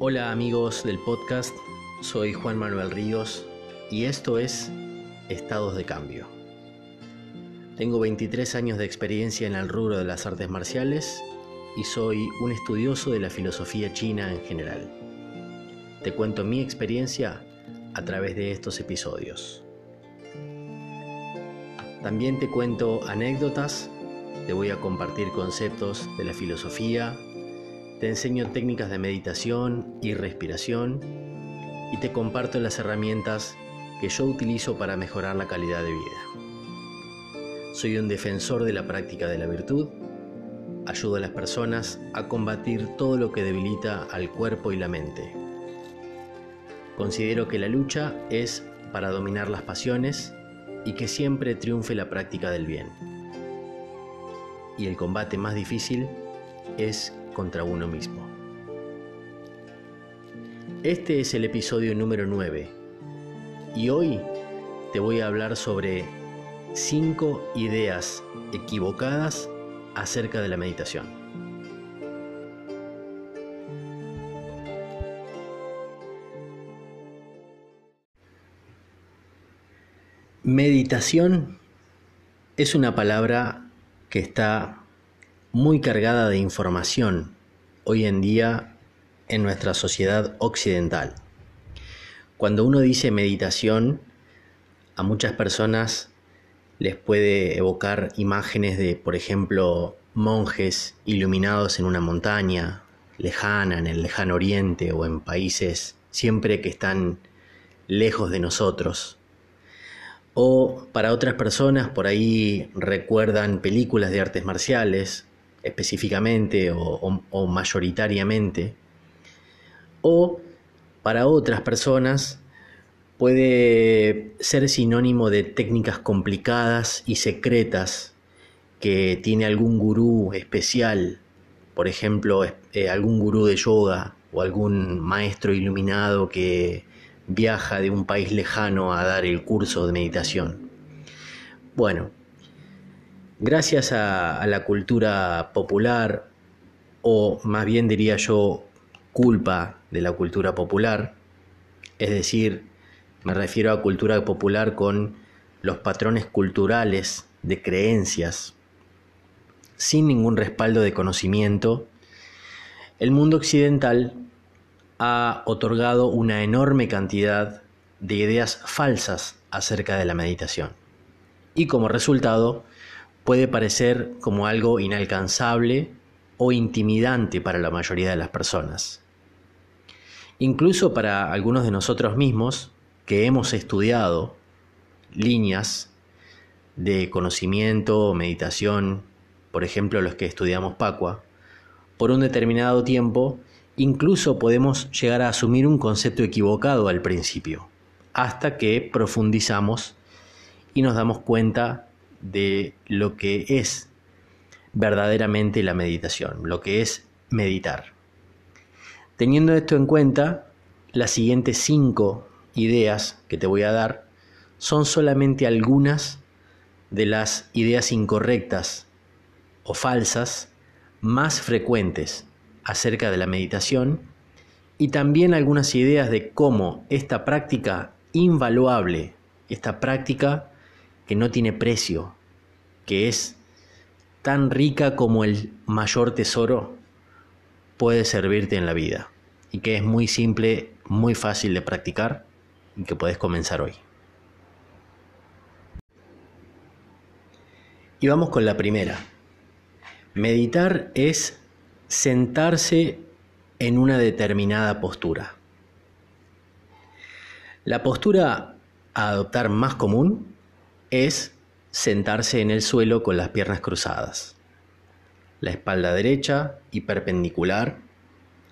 Hola amigos del podcast, soy Juan Manuel Ríos y esto es Estados de Cambio. Tengo 23 años de experiencia en el rubro de las artes marciales y soy un estudioso de la filosofía china en general. Te cuento mi experiencia a través de estos episodios. También te cuento anécdotas, te voy a compartir conceptos de la filosofía, te enseño técnicas de meditación y respiración y te comparto las herramientas que yo utilizo para mejorar la calidad de vida. Soy un defensor de la práctica de la virtud, ayudo a las personas a combatir todo lo que debilita al cuerpo y la mente. Considero que la lucha es para dominar las pasiones y que siempre triunfe la práctica del bien. Y el combate más difícil es contra uno mismo. Este es el episodio número 9 y hoy te voy a hablar sobre 5 ideas equivocadas acerca de la meditación. Meditación es una palabra que está muy cargada de información hoy en día en nuestra sociedad occidental. Cuando uno dice meditación, a muchas personas les puede evocar imágenes de, por ejemplo, monjes iluminados en una montaña lejana, en el lejano oriente o en países siempre que están lejos de nosotros. O para otras personas por ahí recuerdan películas de artes marciales específicamente o, mayoritariamente, o para otras personas puede ser sinónimo de técnicas complicadas y secretas que tiene algún gurú especial, por ejemplo, eh, algún gurú de yoga o algún maestro iluminado que viaja de un país lejano a dar el curso de meditación. Bueno, gracias a, la cultura popular, o más bien diría yo, culpa de la cultura popular, es decir, me refiero a cultura popular con los patrones culturales de creencias, sin ningún respaldo de conocimiento, el mundo occidental ha otorgado una enorme cantidad de ideas falsas acerca de la meditación. Y como resultado, puede parecer como algo inalcanzable o intimidante para la mayoría de las personas. Incluso para algunos de nosotros mismos que hemos estudiado líneas de conocimiento o meditación, por ejemplo los que estudiamos Pacua, por un determinado tiempo, incluso podemos llegar a asumir un concepto equivocado al principio, hasta que profundizamos y nos damos cuenta de lo que es verdaderamente la meditación, lo que es meditar. Teniendo esto en cuenta, las siguientes cinco ideas que te voy a dar son solamente algunas de las ideas incorrectas o falsas más frecuentes acerca de la meditación y también algunas ideas de cómo esta práctica invaluable, esta práctica que no tiene precio, que es tan rica como el mayor tesoro, puede servirte en la vida y que es muy simple, muy fácil de practicar y que puedes comenzar hoy. Y vamos con la primera. Meditar es sentarse en una determinada postura. La postura a adoptar más común es sentarse en el suelo con las piernas cruzadas, la espalda derecha y perpendicular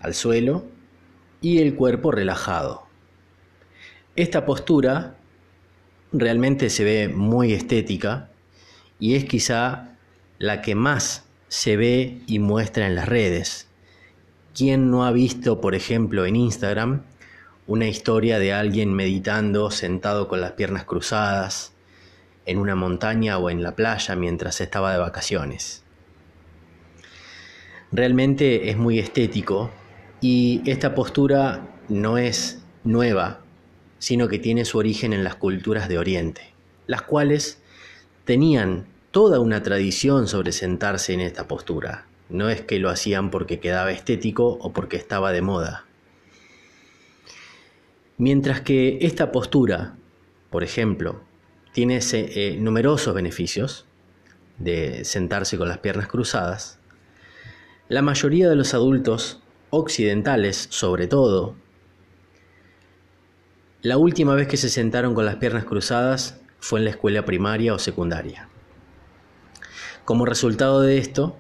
al suelo y el cuerpo relajado. Esta postura realmente se ve muy estética y es quizá la que más se ve y muestra en las redes. ¿Quién no ha visto, por ejemplo, en Instagram una historia de alguien meditando sentado con las piernas cruzadas, en una montaña o en la playa mientras estaba de vacaciones. Realmente es muy estético Y esta postura no es nueva, sino que tiene su origen en las culturas de Oriente, las cuales tenían toda una tradición sobre sentarse en esta postura. No es que lo hacían porque quedaba estético o porque estaba de moda. Mientras que esta postura, por ejemplo, tiene eh, numerosos beneficios de sentarse con las piernas cruzadas, la mayoría de los adultos occidentales, sobre todo, la última vez que se sentaron con las piernas cruzadas fue en la escuela primaria o secundaria. Como resultado de esto,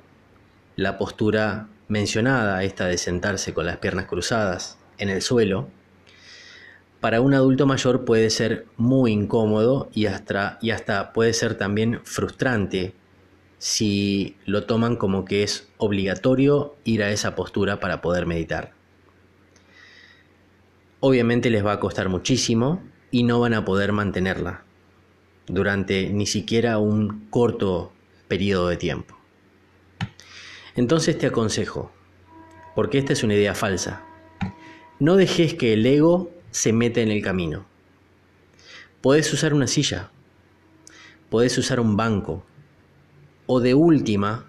la postura mencionada, esta de sentarse con las piernas cruzadas en el suelo, para un adulto mayor puede ser muy incómodo y hasta, y hasta puede ser también frustrante si lo toman como que es obligatorio ir a esa postura para poder meditar. Obviamente les va a costar muchísimo y no van a poder mantenerla durante ni siquiera un corto periodo de tiempo. Entonces te aconsejo, porque esta es una idea falsa, no dejes que el ego se meta en el camino. Puedes usar una silla, puedes usar un banco, o de última,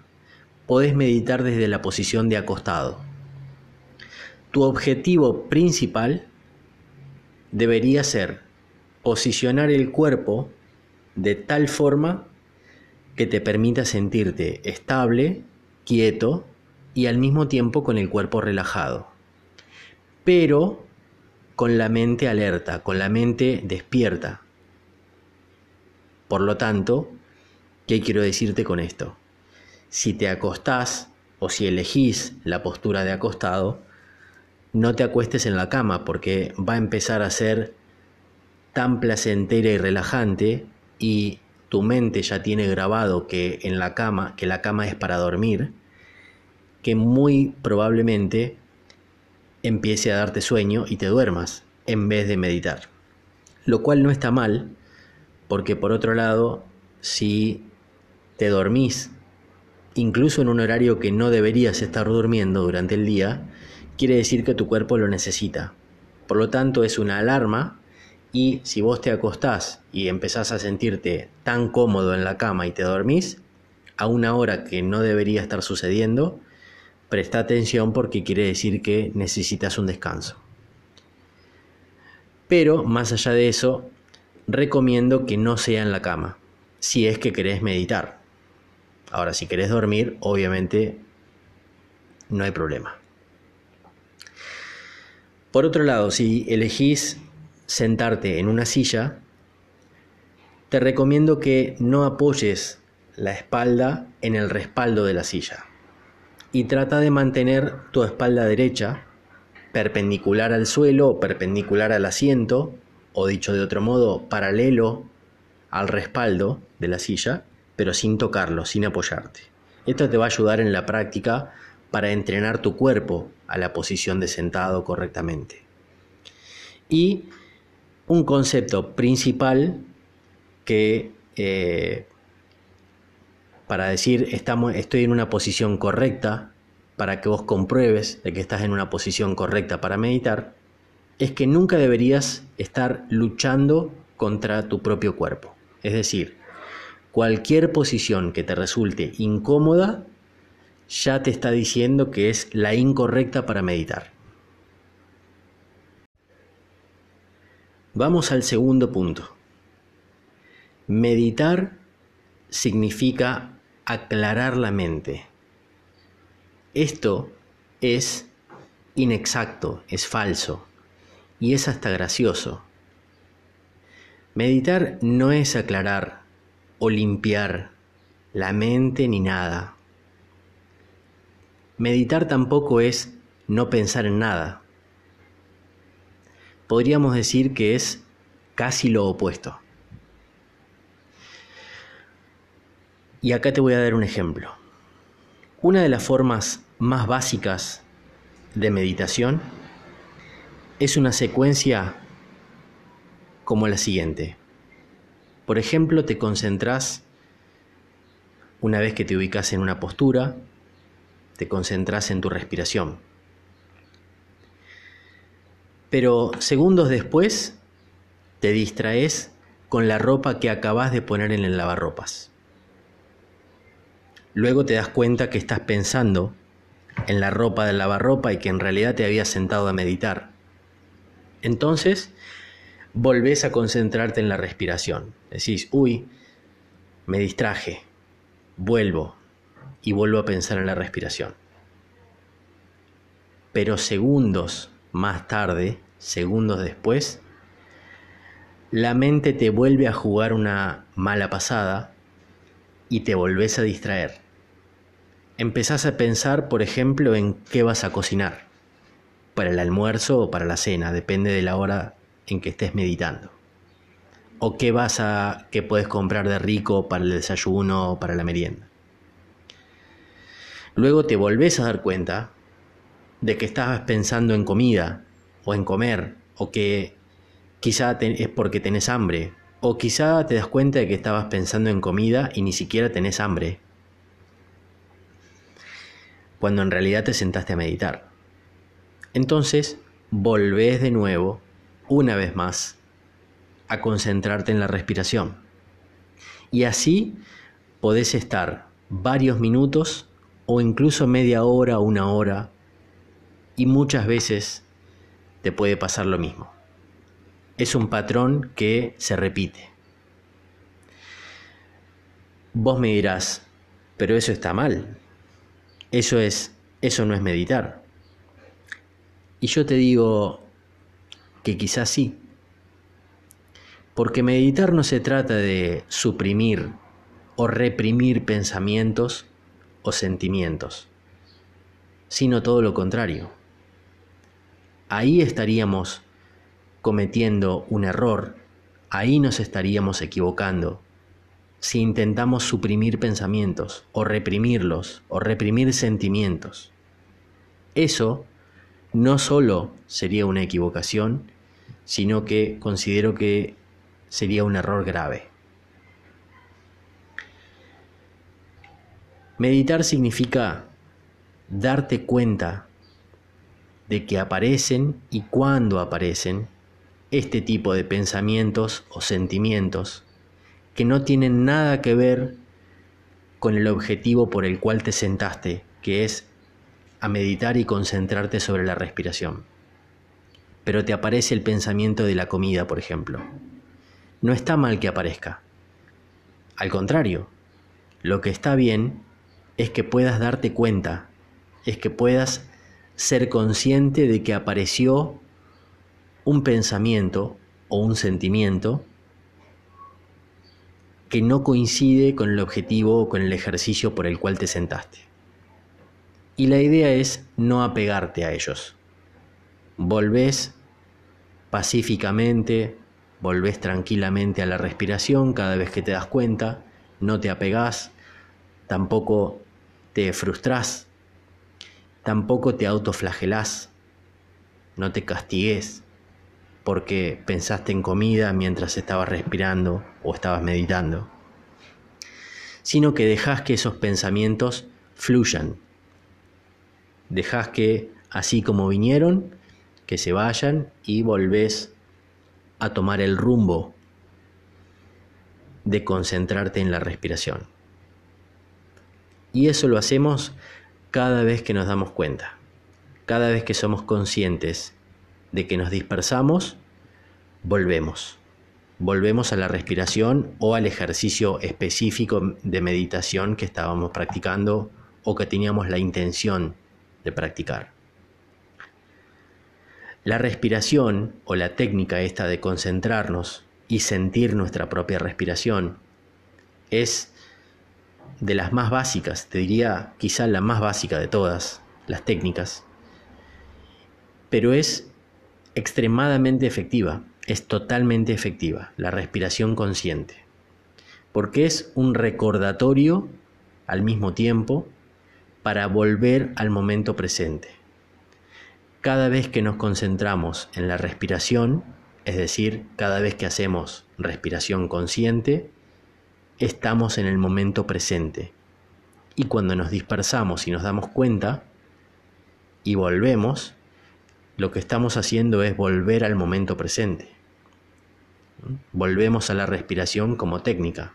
podés meditar desde la posición de acostado. Tu objetivo principal debería ser posicionar el cuerpo de tal forma que te permita sentirte estable, quieto y al mismo tiempo con el cuerpo relajado. Pero con la mente alerta, con la mente despierta. Por lo tanto, ¿qué quiero decirte con esto? Si te acostás o si elegís la postura de acostado, no te acuestes en la cama porque va a empezar a ser tan placentera y relajante y tu mente ya tiene grabado que en la cama, que la cama es para dormir, que muy probablemente empiece a darte sueño y te duermas en vez de meditar. Lo cual no está mal, porque por otro lado, si te dormís, incluso en un horario que no deberías estar durmiendo durante el día, quiere decir que tu cuerpo lo necesita. Por lo tanto, es una alarma y si vos te acostás y empezás a sentirte tan cómodo en la cama y te dormís, a una hora que no debería estar sucediendo, presta atención porque quiere decir que necesitas un descanso. Pero más allá de eso, recomiendo que no sea en la cama, si es que querés meditar. Ahora, si querés dormir, obviamente no hay problema. Por otro lado, si elegís sentarte en una silla, te recomiendo que no apoyes la espalda en el respaldo de la silla y trata de mantener tu espalda derecha perpendicular al suelo o perpendicular al asiento o dicho de otro modo paralelo al respaldo de la silla pero sin tocarlo, sin apoyarte. Esto te va a ayudar en la práctica para entrenar tu cuerpo a la posición de sentado correctamente. Y un concepto principal que eh, para decir estamos, estoy en una posición correcta, para que vos compruebes de que estás en una posición correcta para meditar, es que nunca deberías estar luchando contra tu propio cuerpo. Es decir, cualquier posición que te resulte incómoda ya te está diciendo que es la incorrecta para meditar. Vamos al segundo punto. Meditar significa aclarar la mente. Esto es inexacto, es falso y es hasta gracioso. Meditar no es aclarar o limpiar la mente ni nada. Meditar tampoco es no pensar en nada podríamos decir que es casi lo opuesto. Y acá te voy a dar un ejemplo. Una de las formas más básicas de meditación es una secuencia como la siguiente. Por ejemplo, te concentras una vez que te ubicas en una postura, te concentras en tu respiración. pero segundos después te distraes con la ropa que acabas de poner en el lavarropas. Luego te das cuenta que estás pensando en la ropa del lavarropa y que en realidad te habías sentado a meditar. Entonces, volvés a concentrarte en la respiración. Decís, uy, me distraje, vuelvo y vuelvo a pensar en la respiración. Pero segundos más tarde, segundos después, la mente te vuelve a jugar una mala pasada y te volvés a distraer. Empezás a pensar, por ejemplo, en qué vas a cocinar, para el almuerzo o para la cena, depende de la hora en que estés meditando. O qué vas a qué puedes comprar de rico para el desayuno o para la merienda. Luego te volvés a dar cuenta de que estabas pensando en comida o en comer o que quizá es porque tenés hambre o quizá te das cuenta de que estabas pensando en comida y ni siquiera tenés hambre cuando en realidad te sentaste a meditar. Entonces, volvés de nuevo una vez más a concentrarte en la respiración. Y así podés estar varios minutos o incluso media hora, una hora, y muchas veces te puede pasar lo mismo. Es un patrón que se repite. Vos me dirás, pero eso está mal. Eso es eso no es meditar. Y yo te digo, que quizás sí. Porque meditar no se trata de suprimir o reprimir pensamientos o sentimientos, sino todo lo contrario. Ahí estaríamos cometiendo un error, ahí nos estaríamos equivocando si intentamos suprimir pensamientos o reprimirlos o reprimir sentimientos. Eso no solo sería una equivocación, sino que considero que sería un error grave. Meditar significa darte cuenta de que aparecen y cuando aparecen este tipo de pensamientos o sentimientos que no tienen nada que ver con el objetivo por el cual te sentaste, que es a meditar y concentrarte sobre la respiración. Pero te aparece el pensamiento de la comida, por ejemplo. No está mal que aparezca. Al contrario, lo que está bien es que puedas darte cuenta, es que puedas ser consciente de que apareció un pensamiento o un sentimiento que no coincide con el objetivo o con el ejercicio por el cual te sentaste. Y la idea es no apegarte a ellos. Volvés pacíficamente, volvés tranquilamente a la respiración cada vez que te das cuenta, no te apegás, tampoco te frustrás, tampoco te autoflagelás, no te castigues porque pensaste en comida mientras estabas respirando o estabas meditando, sino que dejas que esos pensamientos fluyan Dejas que, así como vinieron, que se vayan y volvés a tomar el rumbo de concentrarte en la respiración. Y eso lo hacemos cada vez que nos damos cuenta, cada vez que somos conscientes de que nos dispersamos, volvemos. Volvemos a la respiración o al ejercicio específico de meditación que estábamos practicando o que teníamos la intención de practicar. La respiración o la técnica esta de concentrarnos y sentir nuestra propia respiración es de las más básicas, te diría quizá la más básica de todas las técnicas, pero es extremadamente efectiva, es totalmente efectiva la respiración consciente, porque es un recordatorio al mismo tiempo para volver al momento presente. Cada vez que nos concentramos en la respiración, es decir, cada vez que hacemos respiración consciente, estamos en el momento presente. Y cuando nos dispersamos y nos damos cuenta y volvemos, lo que estamos haciendo es volver al momento presente. Volvemos a la respiración como técnica,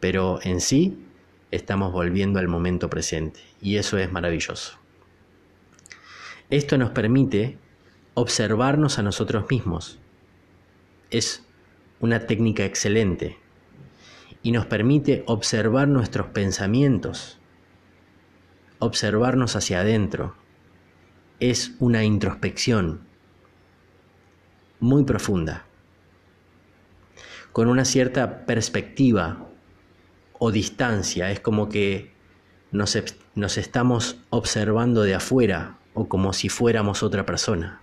pero en sí estamos volviendo al momento presente y eso es maravilloso. Esto nos permite observarnos a nosotros mismos. Es una técnica excelente y nos permite observar nuestros pensamientos, observarnos hacia adentro. Es una introspección muy profunda, con una cierta perspectiva o distancia. Es como que nos, nos estamos observando de afuera o como si fuéramos otra persona.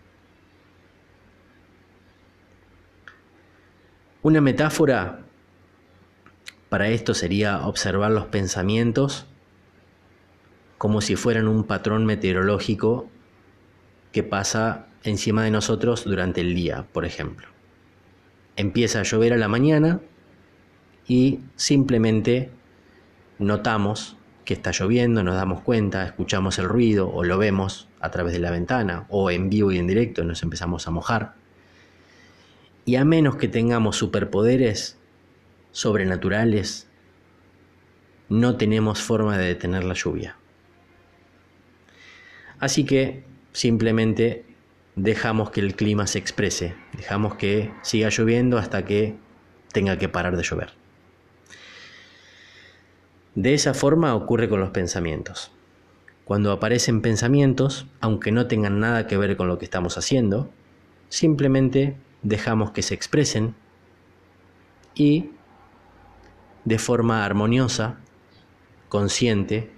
Una metáfora para esto sería observar los pensamientos como si fueran un patrón meteorológico que pasa encima de nosotros durante el día, por ejemplo. Empieza a llover a la mañana y simplemente notamos que está lloviendo, nos damos cuenta, escuchamos el ruido o lo vemos a través de la ventana o en vivo y en directo nos empezamos a mojar. Y a menos que tengamos superpoderes sobrenaturales, no tenemos forma de detener la lluvia. Así que simplemente dejamos que el clima se exprese, dejamos que siga lloviendo hasta que tenga que parar de llover. De esa forma ocurre con los pensamientos. Cuando aparecen pensamientos, aunque no tengan nada que ver con lo que estamos haciendo, simplemente dejamos que se expresen y de forma armoniosa, consciente,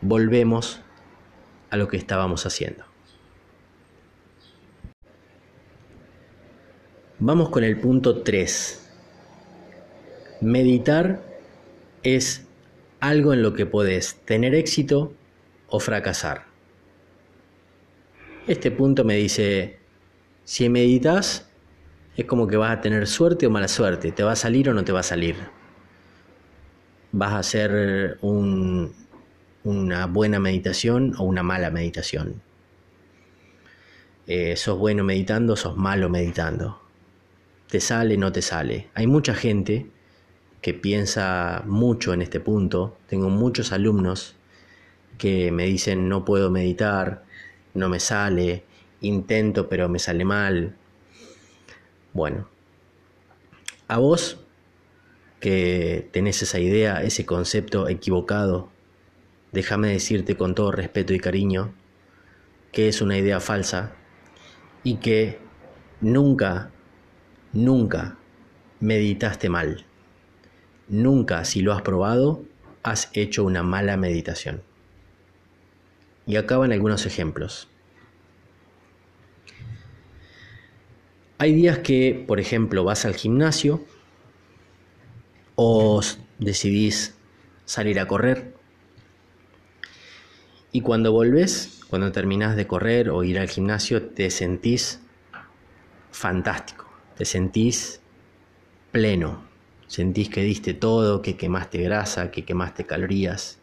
volvemos a lo que estábamos haciendo. Vamos con el punto 3. Meditar es algo en lo que puedes tener éxito o fracasar. Este punto me dice, si meditas, es como que vas a tener suerte o mala suerte, te va a salir o no te va a salir. Vas a hacer una buena meditación o una mala meditación. Eh, sos bueno meditando, sos malo meditando. Te sale, no te sale. Hay mucha gente que piensa mucho en este punto. Tengo muchos alumnos que me dicen no puedo meditar, no me sale, intento pero me sale mal. Bueno, a vos que tenés esa idea, ese concepto equivocado, déjame decirte con todo respeto y cariño que es una idea falsa y que nunca, nunca meditaste mal. Nunca, si lo has probado, has hecho una mala meditación. Y acá van algunos ejemplos. Hay días que, por ejemplo, vas al gimnasio o decidís salir a correr y cuando volvés, cuando terminás de correr o ir al gimnasio, te sentís fantástico, te sentís pleno, Sentís que diste todo, que quemaste grasa, que quemaste calorías.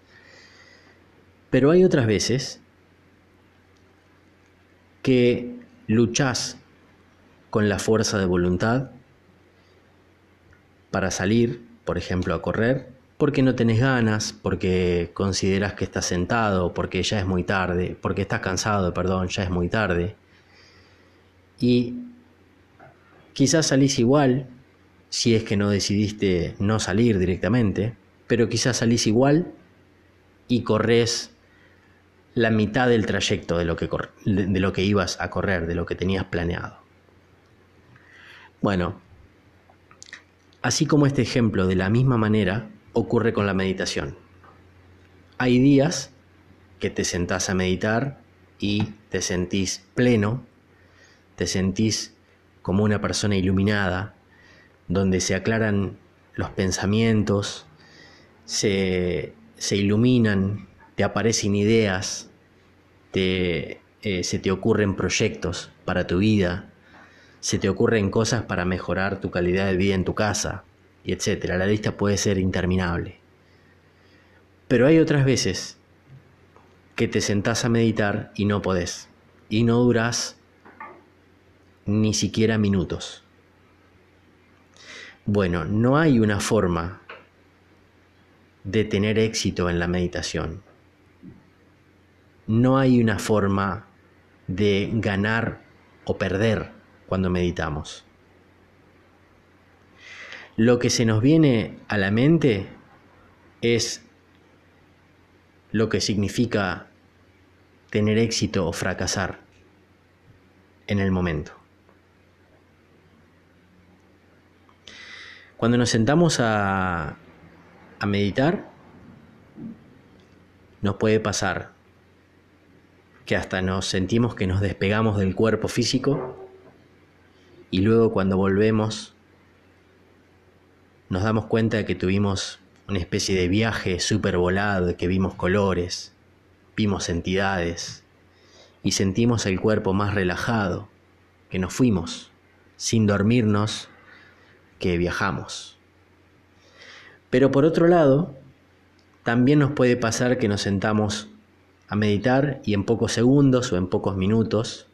Pero hay otras veces que luchás con la fuerza de voluntad para salir, por ejemplo, a correr, porque no tenés ganas, porque consideras que estás sentado, porque ya es muy tarde, porque estás cansado, perdón, ya es muy tarde. Y quizás salís igual, si es que no decidiste no salir directamente, pero quizás salís igual y corres la mitad del trayecto de lo que, de lo que ibas a correr, de lo que tenías planeado. Bueno, así como este ejemplo, de la misma manera, ocurre con la meditación. Hay días que te sentás a meditar y te sentís pleno, te sentís como una persona iluminada, donde se aclaran los pensamientos, se, iluminan, te aparecen ideas, te, eh, se te ocurren proyectos para tu vida, se te ocurren cosas para mejorar tu calidad de vida en tu casa, y etcétera. La lista puede ser interminable. Pero hay otras veces que te sentás a meditar y no podés. y no duras ni siquiera minutos. Bueno, no hay una forma de tener éxito en la meditación. No hay una forma de ganar o perder cuando meditamos. Lo que se nos viene a la mente es lo que significa tener éxito o fracasar en el momento. Cuando nos sentamos a, meditar, nos puede pasar que hasta nos sentimos que nos despegamos del cuerpo físico y luego cuando volvemos nos damos cuenta de que tuvimos una especie de viaje súper volado, que vimos colores, vimos entidades y sentimos el cuerpo más relajado, que nos fuimos, sin dormirnos, que viajamos. Pero por otro lado, también nos puede pasar que nos sentamos a meditar y en pocos segundos o en pocos minutos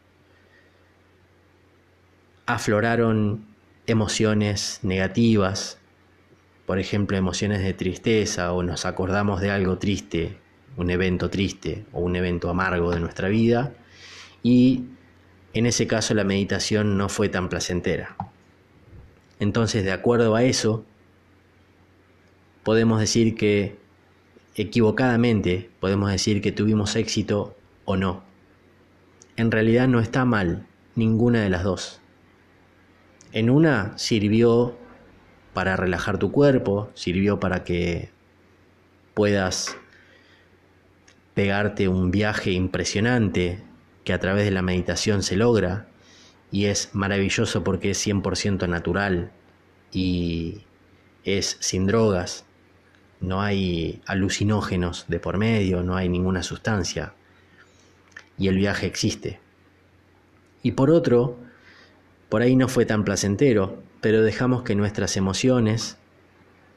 afloraron emociones negativas, por ejemplo emociones de tristeza o nos acordamos de algo triste, un evento triste o un evento amargo de nuestra vida y en ese caso la meditación no fue tan placentera. Entonces, de acuerdo a eso, podemos decir que equivocadamente podemos decir que tuvimos éxito o no. En realidad no está mal ninguna de las dos. En una sirvió para relajar tu cuerpo, sirvió para que puedas pegarte un viaje impresionante que a través de la meditación se logra y es maravilloso porque es 100% natural y es sin drogas, no hay alucinógenos de por medio, no hay ninguna sustancia. Y el viaje existe. Y por otro, por ahí no fue tan placentero, pero dejamos que nuestras emociones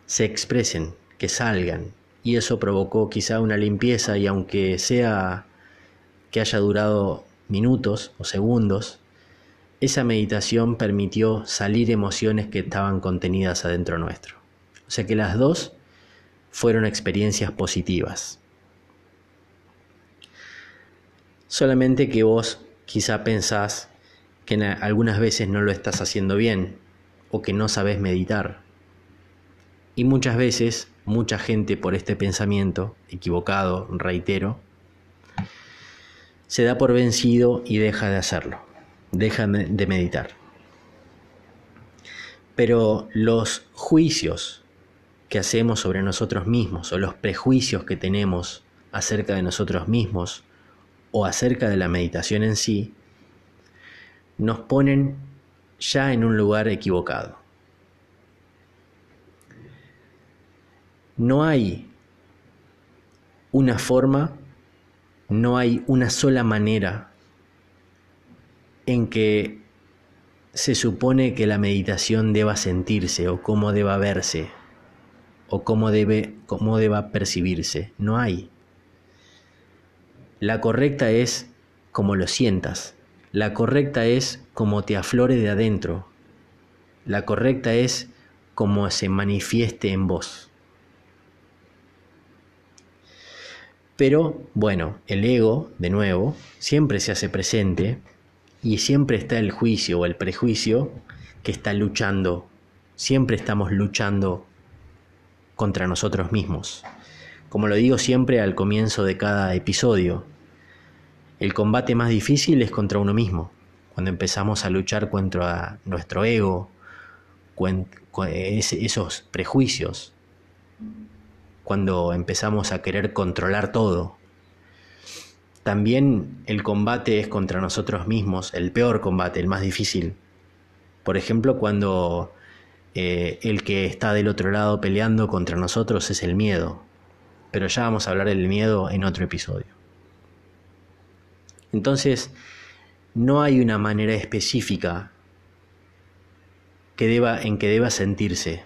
se expresen, que salgan, y eso provocó quizá una limpieza y aunque sea que haya durado minutos o segundos, esa meditación permitió salir emociones que estaban contenidas adentro nuestro. O sea que las dos fueron experiencias positivas. Solamente que vos quizá pensás que algunas veces no lo estás haciendo bien o que no sabes meditar. Y muchas veces, mucha gente por este pensamiento, equivocado, reitero, se da por vencido y deja de hacerlo, deja de meditar. Pero los juicios que hacemos sobre nosotros mismos o los prejuicios que tenemos acerca de nosotros mismos o acerca de la meditación en sí, nos ponen ya en un lugar equivocado. No hay una forma, no hay una sola manera en que se supone que la meditación deba sentirse o cómo deba verse o cómo, debe, cómo deba percibirse. No hay. La correcta es como lo sientas. La correcta es como te aflore de adentro. La correcta es como se manifieste en vos. Pero bueno, el ego, de nuevo, siempre se hace presente y siempre está el juicio o el prejuicio que está luchando. Siempre estamos luchando contra nosotros mismos. Como lo digo siempre al comienzo de cada episodio, el combate más difícil es contra uno mismo, cuando empezamos a luchar contra nuestro ego, esos prejuicios, cuando empezamos a querer controlar todo. También el combate es contra nosotros mismos, el peor combate, el más difícil. Por ejemplo, cuando eh, el que está del otro lado peleando contra nosotros es el miedo. Pero ya vamos a hablar del miedo en otro episodio. Entonces, no hay una manera específica que deba, en que deba sentirse.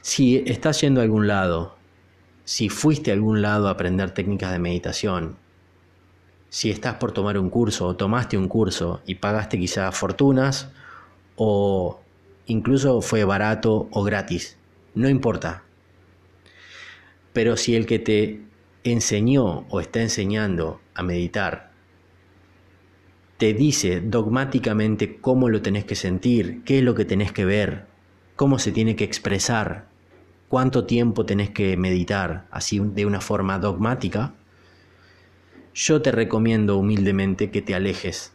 Si estás yendo a algún lado, si fuiste a algún lado a aprender técnicas de meditación, si estás por tomar un curso o tomaste un curso y pagaste quizás fortunas o incluso fue barato o gratis, no importa. Pero si el que te enseñó o está enseñando a meditar te dice dogmáticamente cómo lo tenés que sentir, qué es lo que tenés que ver, cómo se tiene que expresar, cuánto tiempo tenés que meditar, así de una forma dogmática, yo te recomiendo humildemente que te alejes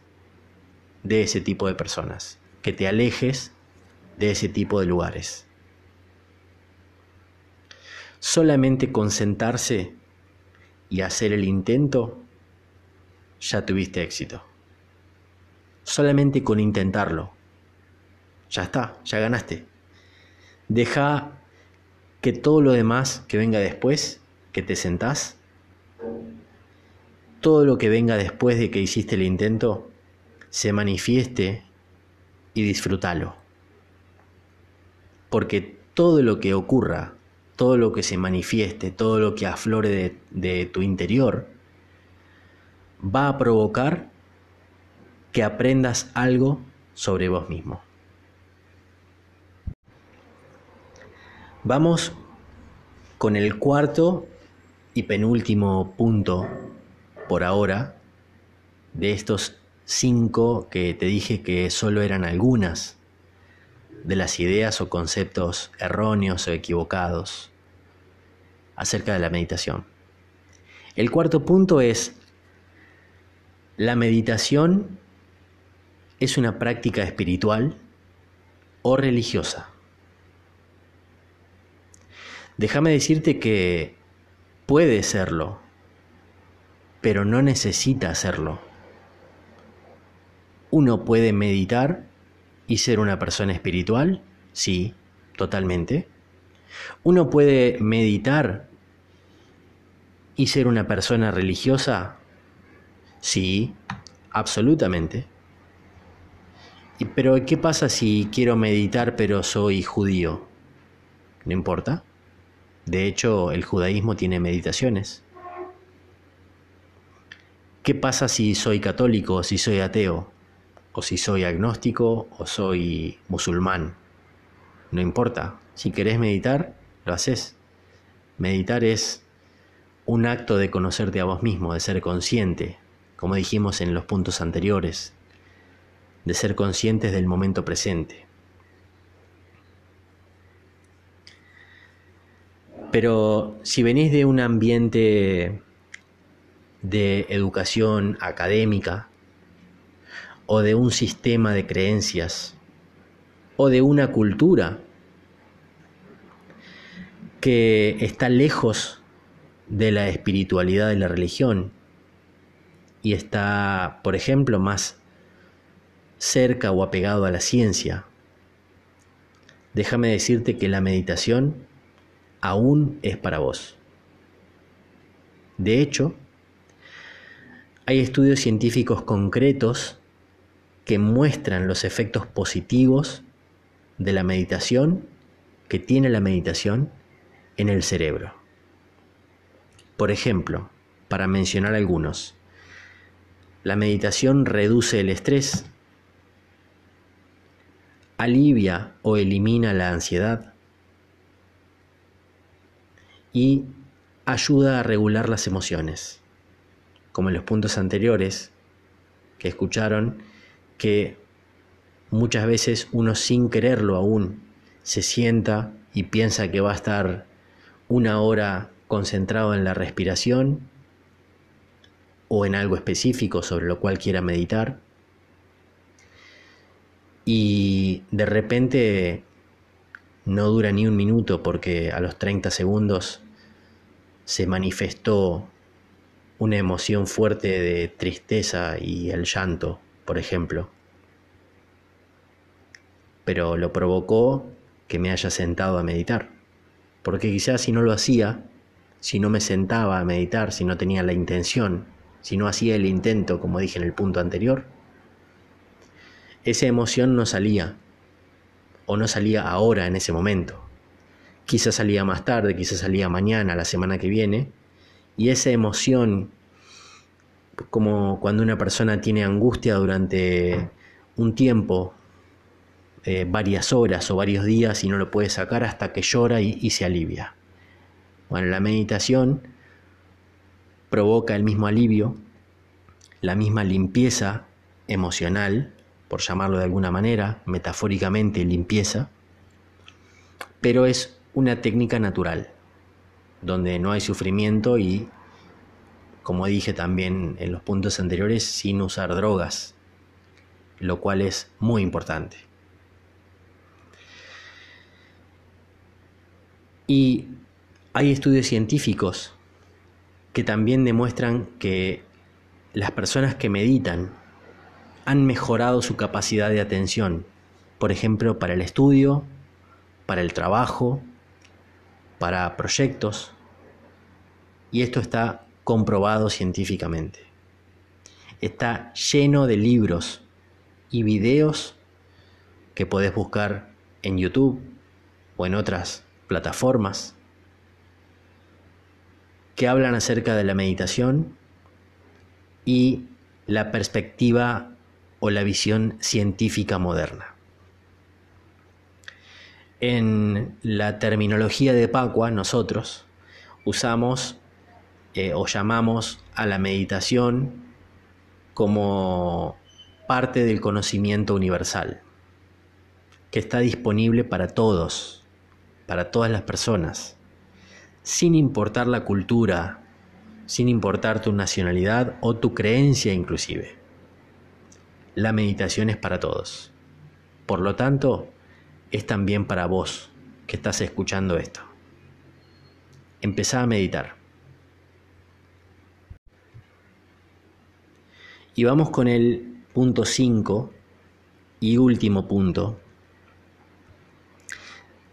de ese tipo de personas, que te alejes de ese tipo de lugares. Solamente con sentarse y hacer el intento, ya tuviste éxito. Solamente con intentarlo. Ya está, ya ganaste. Deja que todo lo demás que venga después, que te sentás, todo lo que venga después de que hiciste el intento, se manifieste y disfrútalo. Porque todo lo que ocurra, todo lo que se manifieste, todo lo que aflore de, de tu interior, va a provocar que aprendas algo sobre vos mismo. Vamos con el cuarto y penúltimo punto por ahora de estos cinco que te dije que solo eran algunas de las ideas o conceptos erróneos o equivocados acerca de la meditación. El cuarto punto es, la meditación es una práctica espiritual o religiosa. Déjame decirte que puede serlo, pero no necesita serlo. Uno puede meditar y ser una persona espiritual, sí, totalmente. Uno puede meditar y ser una persona religiosa, sí, absolutamente. Pero ¿qué pasa si quiero meditar pero soy judío? No importa. De hecho, el judaísmo tiene meditaciones. ¿Qué pasa si soy católico, si soy ateo, o si soy agnóstico o soy musulmán? No importa. Si querés meditar, lo haces. Meditar es un acto de conocerte a vos mismo, de ser consciente, como dijimos en los puntos anteriores, de ser conscientes del momento presente. Pero si venís de un ambiente de educación académica o de un sistema de creencias o de una cultura que está lejos de la espiritualidad de la religión y está, por ejemplo, más cerca o apegado a la ciencia, déjame decirte que la meditación aún es para vos. De hecho, hay estudios científicos concretos que muestran los efectos positivos de la meditación que tiene la meditación en el cerebro. Por ejemplo, para mencionar algunos, la meditación reduce el estrés, alivia o elimina la ansiedad, y ayuda a regular las emociones, como en los puntos anteriores que escucharon, que muchas veces uno sin quererlo aún se sienta y piensa que va a estar una hora concentrado en la respiración o en algo específico sobre lo cual quiera meditar. Y de repente no dura ni un minuto porque a los 30 segundos se manifestó una emoción fuerte de tristeza y el llanto, por ejemplo. Pero lo provocó que me haya sentado a meditar. Porque quizás si no lo hacía, si no me sentaba a meditar, si no tenía la intención, si no hacía el intento, como dije en el punto anterior, esa emoción no salía, o no salía ahora en ese momento. Quizás salía más tarde, quizás salía mañana, la semana que viene, y esa emoción como cuando una persona tiene angustia durante un tiempo, eh, varias horas o varios días y no lo puede sacar hasta que llora y se alivia. Bueno, la meditación provoca el mismo alivio, la misma limpieza emocional, por llamarlo de alguna manera, metafóricamente limpieza, pero es una técnica natural, donde no hay sufrimiento y, como dije también en los puntos anteriores, sin usar drogas, lo cual es muy importante. Y hay estudios científicos que también demuestran que las personas que meditan han mejorado su capacidad de atención, por ejemplo, para el estudio, para el trabajo, para proyectos, y esto está comprobado científicamente. Está lleno de libros y videos que podés buscar en YouTube o en otras plataformas que hablan acerca de la meditación y la perspectiva o la visión científica moderna. En la terminología de Pacua, nosotros usamos eh, o llamamos a la meditación como parte del conocimiento universal, que está disponible para todos, para todas las personas sin importar la cultura, sin importar tu nacionalidad o tu creencia inclusive. La meditación es para todos. Por lo tanto, es también para vos que estás escuchando esto. Empezá a meditar. Y vamos con el punto 5 y último punto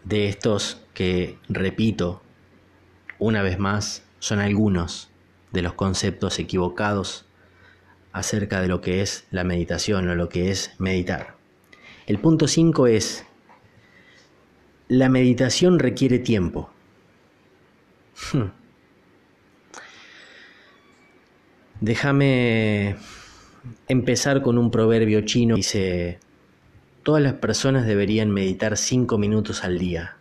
de estos que, repito, una vez más, son algunos de los conceptos equivocados acerca de lo que es la meditación o lo que es meditar. El punto 5 es, la meditación requiere tiempo. Déjame empezar con un proverbio chino. Dice, todas las personas deberían meditar cinco minutos al día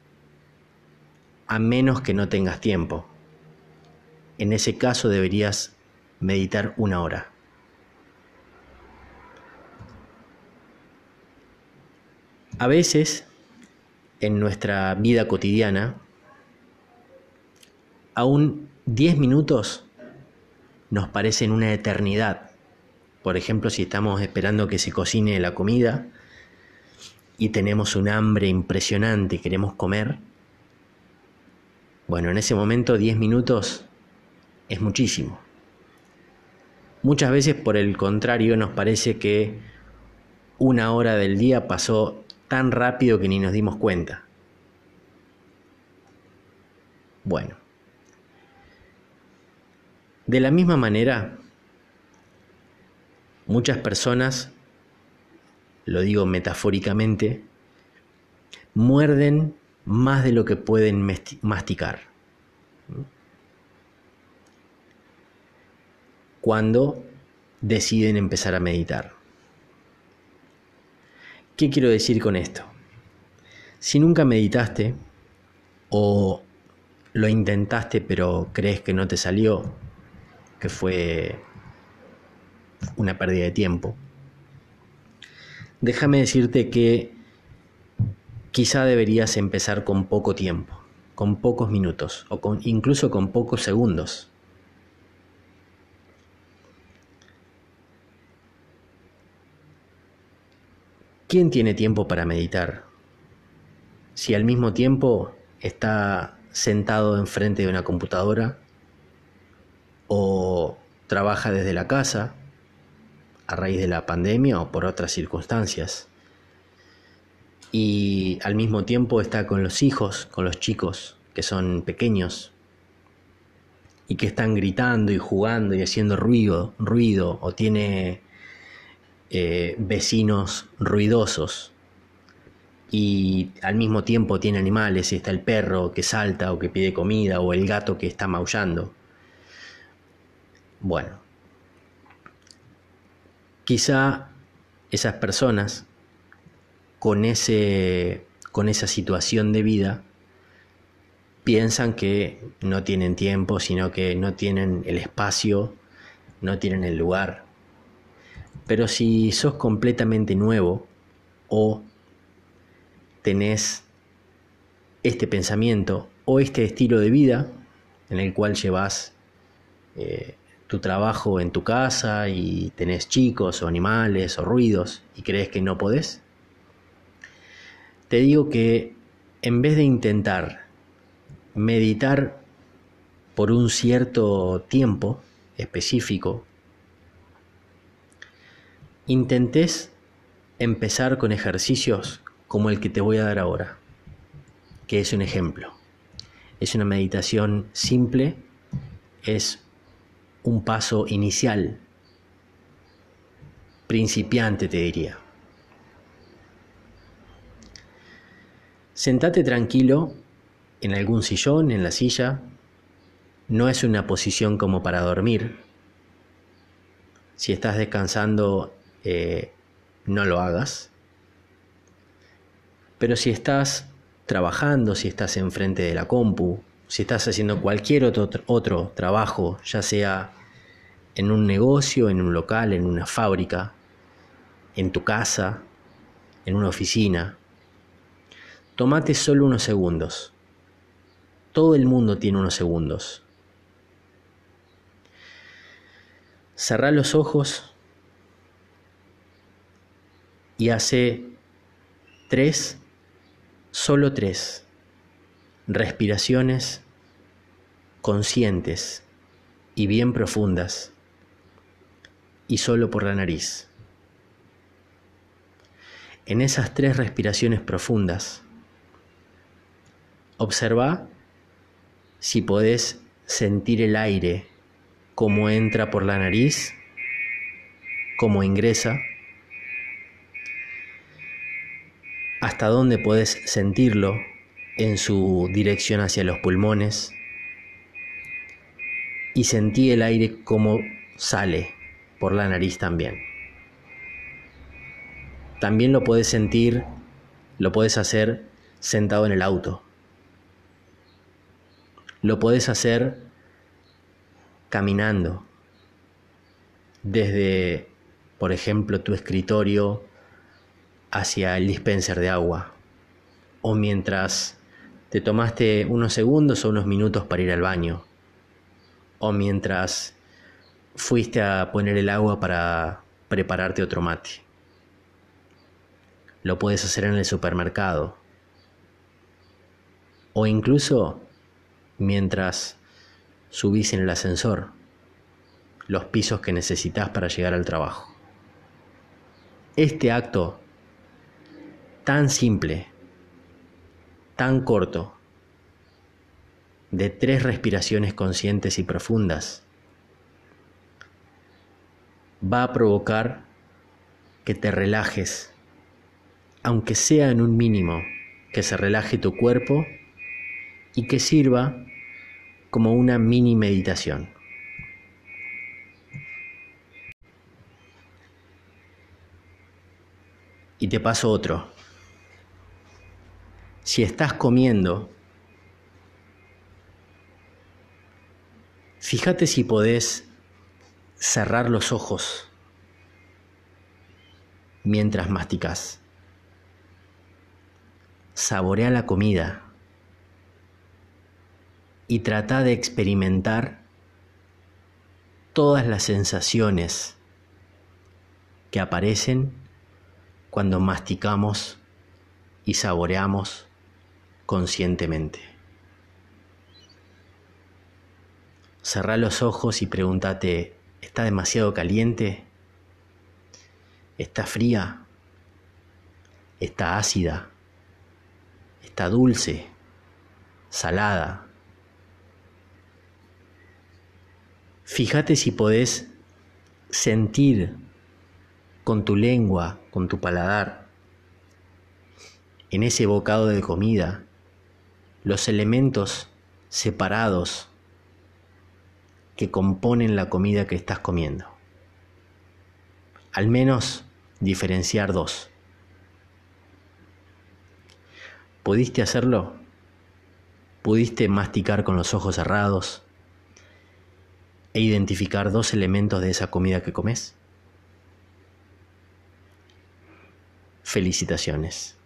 a menos que no tengas tiempo. En ese caso deberías meditar una hora. A veces, en nuestra vida cotidiana, aún 10 minutos nos parecen una eternidad. Por ejemplo, si estamos esperando que se cocine la comida y tenemos un hambre impresionante y queremos comer, bueno, en ese momento 10 minutos es muchísimo. Muchas veces, por el contrario, nos parece que una hora del día pasó tan rápido que ni nos dimos cuenta. Bueno, de la misma manera, muchas personas, lo digo metafóricamente, muerden más de lo que pueden masticar. Cuando deciden empezar a meditar. ¿Qué quiero decir con esto? Si nunca meditaste o lo intentaste pero crees que no te salió, que fue una pérdida de tiempo, déjame decirte que Quizá deberías empezar con poco tiempo, con pocos minutos o con, incluso con pocos segundos. ¿Quién tiene tiempo para meditar? Si al mismo tiempo está sentado enfrente de una computadora o trabaja desde la casa a raíz de la pandemia o por otras circunstancias y al mismo tiempo está con los hijos, con los chicos que son pequeños y que están gritando y jugando y haciendo ruido, ruido o tiene eh, vecinos ruidosos y al mismo tiempo tiene animales y está el perro que salta o que pide comida o el gato que está maullando. Bueno, Quizá esas personas con, ese, con esa situación de vida piensan que no tienen tiempo, sino que no tienen el espacio, no tienen el lugar. Pero si sos completamente nuevo o tenés este pensamiento o este estilo de vida en el cual llevas eh, tu trabajo en tu casa y tenés chicos o animales o ruidos y crees que no podés, te digo que en vez de intentar meditar por un cierto tiempo específico, intentes empezar con ejercicios como el que te voy a dar ahora, que es un ejemplo. Es una meditación simple, es un paso inicial, principiante te diría. Sentate tranquilo en algún sillón, en la silla. No es una posición como para dormir. Si estás descansando, eh, no lo hagas. Pero si estás trabajando, si estás enfrente de la compu, si estás haciendo cualquier otro, otro trabajo, ya sea en un negocio, en un local, en una fábrica, en tu casa, en una oficina, tomate solo unos segundos. Todo el mundo tiene unos segundos. Cerrá los ojos y hace tres, solo tres respiraciones conscientes y bien profundas y solo por la nariz. En esas tres respiraciones profundas, observa si podés sentir el aire, cómo entra por la nariz, cómo ingresa, hasta dónde podés sentirlo en su dirección hacia los pulmones y sentí el aire como sale por la nariz también. También lo puedes sentir, lo puedes hacer sentado en el auto. Lo puedes hacer caminando desde, por ejemplo, tu escritorio hacia el dispenser de agua o mientras te tomaste unos segundos o unos minutos para ir al baño o mientras fuiste a poner el agua para prepararte otro mate. Lo puedes hacer en el supermercado o incluso mientras subís en el ascensor los pisos que necesitas para llegar al trabajo. Este acto tan simple, tan corto, de tres respiraciones conscientes y profundas, va a provocar que te relajes, aunque sea en un mínimo, que se relaje tu cuerpo y que sirva como una mini meditación. Y te paso otro. Si estás comiendo, fíjate si podés cerrar los ojos mientras masticas. Saborea la comida y trata de experimentar todas las sensaciones que aparecen cuando masticamos y saboreamos conscientemente. Cerrá los ojos y pregúntate, ¿está demasiado caliente? ¿Está fría? ¿Está ácida? ¿Está dulce? ¿Salada? Fíjate si podés sentir con tu lengua, con tu paladar, en ese bocado de comida, los elementos separados que componen la comida que estás comiendo. al menos diferenciar dos. ¿Pudiste hacerlo? ¿Pudiste masticar con los ojos cerrados e identificar dos elementos de esa comida que comes? Felicitaciones.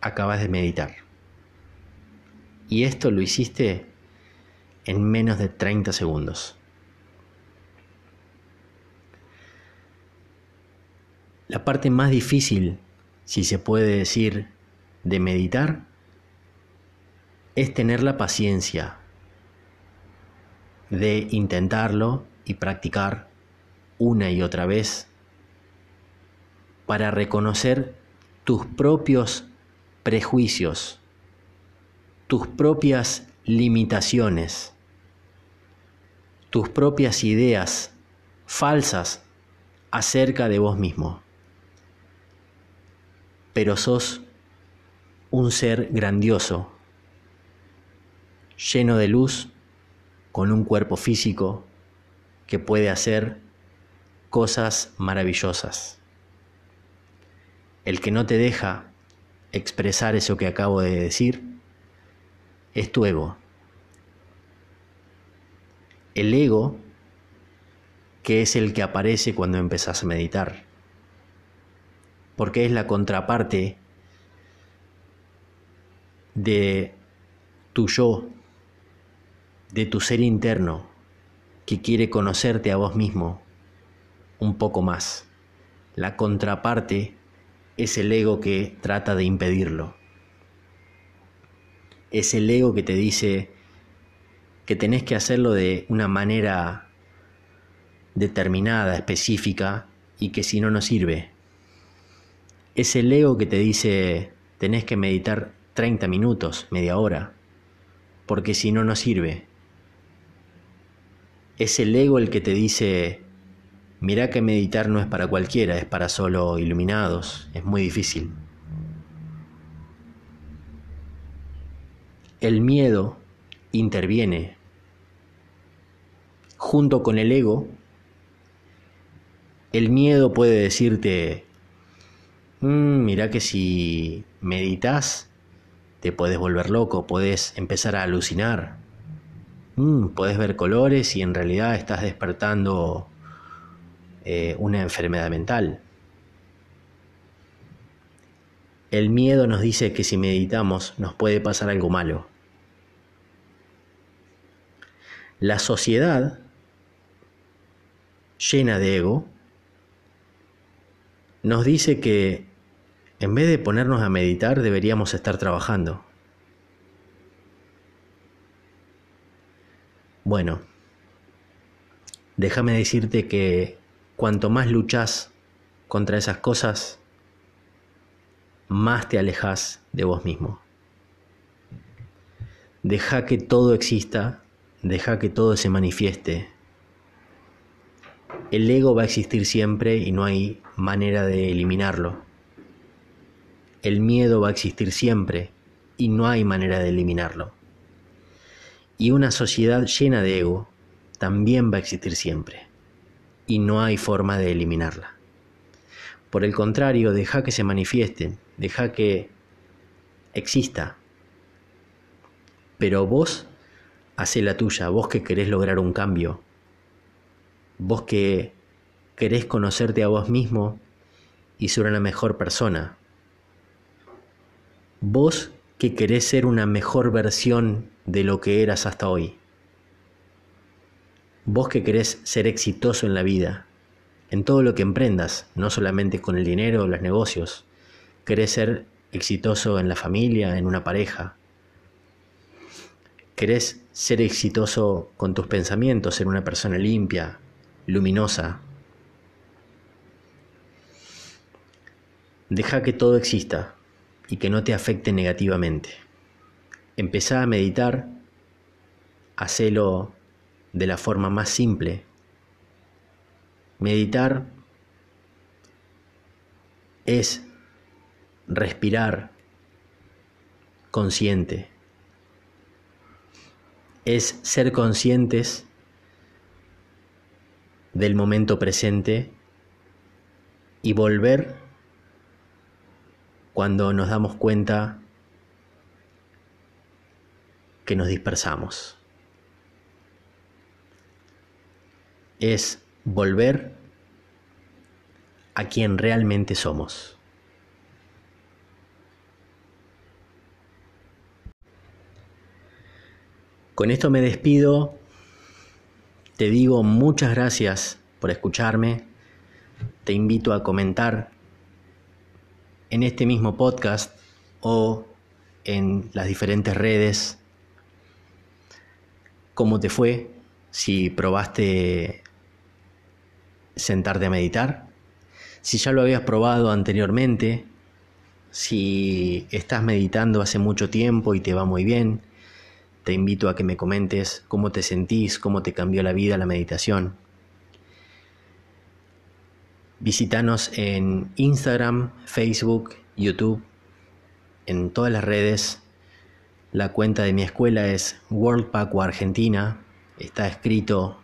Acabas de meditar. Y esto lo hiciste en menos de 30 segundos. La parte más difícil, si se puede decir, de meditar es tener la paciencia de intentarlo y practicar una y otra vez para reconocer tus propios prejuicios, tus propias limitaciones, tus propias ideas falsas acerca de vos mismo. Pero sos un ser grandioso, lleno de luz, con un cuerpo físico que puede hacer cosas maravillosas. El que no te deja expresar eso que acabo de decir es tu ego. El ego que es el que aparece cuando empezás a meditar, porque es la contraparte de tu yo, de tu ser interno, que quiere conocerte a vos mismo un poco más. La contraparte es el ego que trata de impedirlo. Es el ego que te dice que tenés que hacerlo de una manera determinada, específica, y que si no, no sirve. Es el ego que te dice tenés que meditar 30 minutos, media hora, porque si no, no sirve. Es el ego el que te dice, mira que meditar no es para cualquiera, es para solo iluminados, es muy difícil. El miedo interviene junto con el ego. El miedo puede decirte, mm, mira que si meditas te puedes volver loco, puedes empezar a alucinar, mm, puedes ver colores y en realidad estás despertando eh, una enfermedad mental. El miedo nos dice que si meditamos nos puede pasar algo malo. La sociedad llena de ego nos dice que en vez de ponernos a meditar, deberíamos estar trabajando. Bueno, déjame decirte que cuanto más luchas contra esas cosas, más te alejas de vos mismo. Deja que todo exista, deja que todo se manifieste. El ego va a existir siempre y no hay manera de eliminarlo. El miedo va a existir siempre y no hay manera de eliminarlo. Y una sociedad llena de ego también va a existir siempre y no hay forma de eliminarla. Por el contrario, deja que se manifiesten, deja que exista. Pero vos hace la tuya, vos que querés lograr un cambio, vos que querés conocerte a vos mismo y ser una mejor persona, Vos que querés ser una mejor versión de lo que eras hasta hoy. Vos que querés ser exitoso en la vida, en todo lo que emprendas, no solamente con el dinero o los negocios. Querés ser exitoso en la familia, en una pareja. Querés ser exitoso con tus pensamientos, ser una persona limpia, luminosa. Deja que todo exista y que no te afecte negativamente. Empezá a meditar, hacelo de la forma más simple. Meditar es respirar consciente. Es ser conscientes del momento presente y volver cuando nos damos cuenta que nos dispersamos. Es volver a quien realmente somos. Con esto me despido. Te digo muchas gracias por escucharme. Te invito a comentar en este mismo podcast o en las diferentes redes. Cómo te fue, si probaste sentarte a meditar, si ya lo habías probado anteriormente, si estás meditando hace mucho tiempo y te va muy bien, te invito a que me comentes cómo te sentís, cómo te cambió la vida la meditación. Visítanos en Instagram, Facebook, YouTube, en todas las redes. La cuenta de mi escuela es Worldpaco Argentina. Está escrito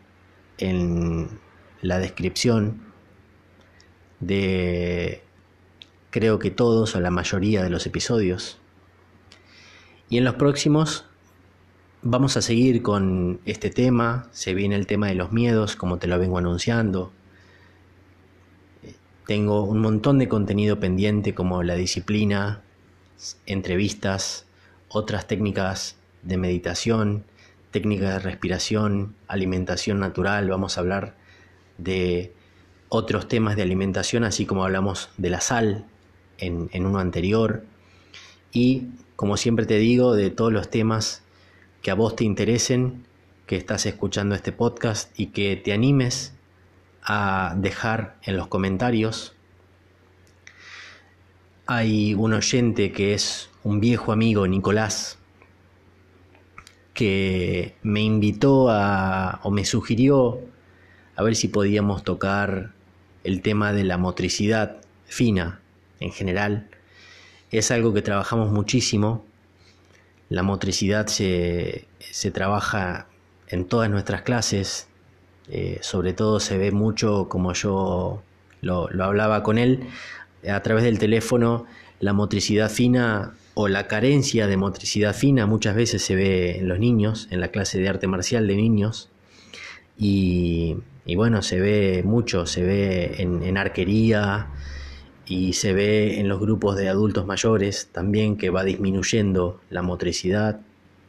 en la descripción de creo que todos o la mayoría de los episodios. Y en los próximos vamos a seguir con este tema. Se viene el tema de los miedos, como te lo vengo anunciando. Tengo un montón de contenido pendiente como la disciplina, entrevistas, otras técnicas de meditación, técnicas de respiración, alimentación natural. Vamos a hablar de otros temas de alimentación, así como hablamos de la sal en, en uno anterior. Y como siempre te digo, de todos los temas que a vos te interesen, que estás escuchando este podcast y que te animes a dejar en los comentarios. Hay un oyente que es un viejo amigo, Nicolás, que me invitó a, o me sugirió a ver si podíamos tocar el tema de la motricidad fina en general. Es algo que trabajamos muchísimo la motricidad se, trabaja en todas nuestras clases, eh, sobre todo se ve mucho, como yo lo, hablaba con él, a través del teléfono, la motricidad fina o la carencia de motricidad fina muchas veces se ve en los niños, en la clase de arte marcial de niños, y, bueno, se ve mucho, se ve en arquería, y se ve en los grupos de adultos mayores también que va disminuyendo la motricidad.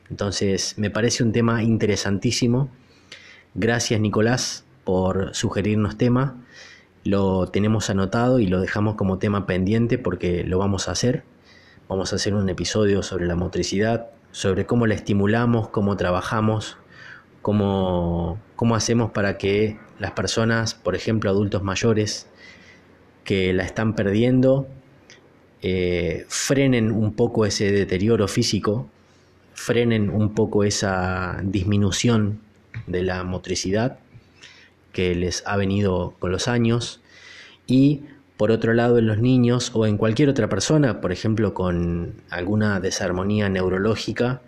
Entonces me parece un tema interesantísimo. Gracias Nicolás por sugerirnos tema. Lo tenemos anotado y lo dejamos como tema pendiente porque lo vamos a hacer. Vamos a hacer un episodio sobre la motricidad, sobre cómo la estimulamos, cómo trabajamos, cómo, cómo hacemos para que las personas, por ejemplo adultos mayores, que la están perdiendo, eh, frenen un poco ese deterioro físico, frenen un poco esa disminución de la motricidad que les ha venido con los años. Y por otro lado en los niños o en cualquier otra persona, por ejemplo con alguna desarmonía neurológica,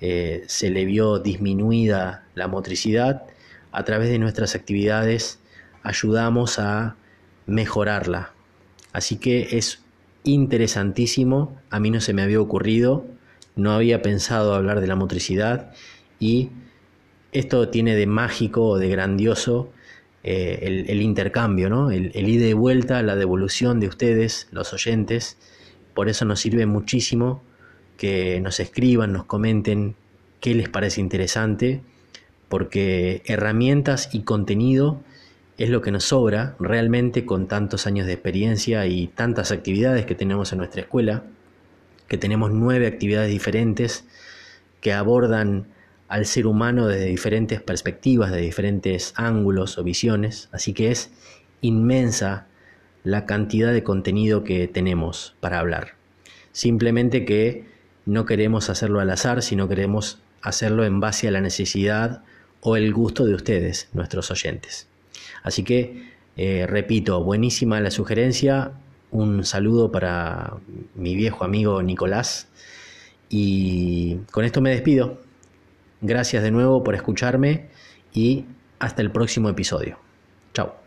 eh, se le vio disminuida la motricidad, a través de nuestras actividades ayudamos a mejorarla. Así que es interesantísimo, a mí no se me había ocurrido, no había pensado hablar de la motricidad y esto tiene de mágico o de grandioso eh, el, intercambio, ¿no? el, el ida y vuelta, la devolución de ustedes, los oyentes. Por eso nos sirve muchísimo que nos escriban, nos comenten qué les parece interesante, porque herramientas y contenido es lo que nos sobra realmente con tantos años de experiencia y tantas actividades que tenemos en nuestra escuela, que tenemos nueve actividades diferentes que abordan al ser humano desde diferentes perspectivas, de diferentes ángulos o visiones, así que es inmensa la cantidad de contenido que tenemos para hablar. Simplemente que no queremos hacerlo al azar, sino queremos hacerlo en base a la necesidad o el gusto de ustedes, nuestros oyentes. Así que, eh, repito, buenísima la sugerencia. Un saludo para mi viejo amigo Nicolás. Y con esto me despido. Gracias de nuevo por escucharme y hasta el próximo episodio. Chao.